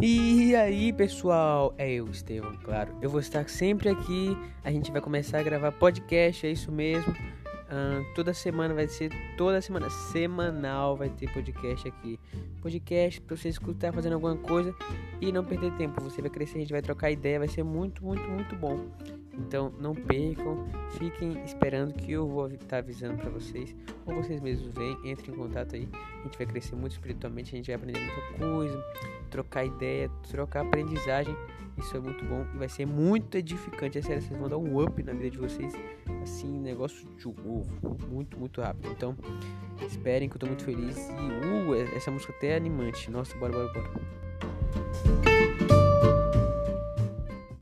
E aí, pessoal? É eu, Estevão, claro. Eu vou estar sempre aqui. A gente vai começar a gravar podcast, é isso mesmo. Uh, toda semana vai ser toda semana semanal vai ter podcast aqui podcast para você escutar fazendo alguma coisa e não perder tempo você vai crescer a gente vai trocar ideia vai ser muito muito muito bom então não percam fiquem esperando que eu vou estar tá avisando para vocês ou vocês mesmos vêm entrem em contato aí a gente vai crescer muito espiritualmente a gente vai aprender muita coisa trocar ideia trocar aprendizagem isso é muito bom e vai ser muito edificante. É sério, vocês vão dar um up na vida de vocês. Assim, negócio de ovo. Muito, muito rápido. Então, esperem que eu tô muito feliz. E, uh, essa música até é animante. Nossa, bora, bora, bora.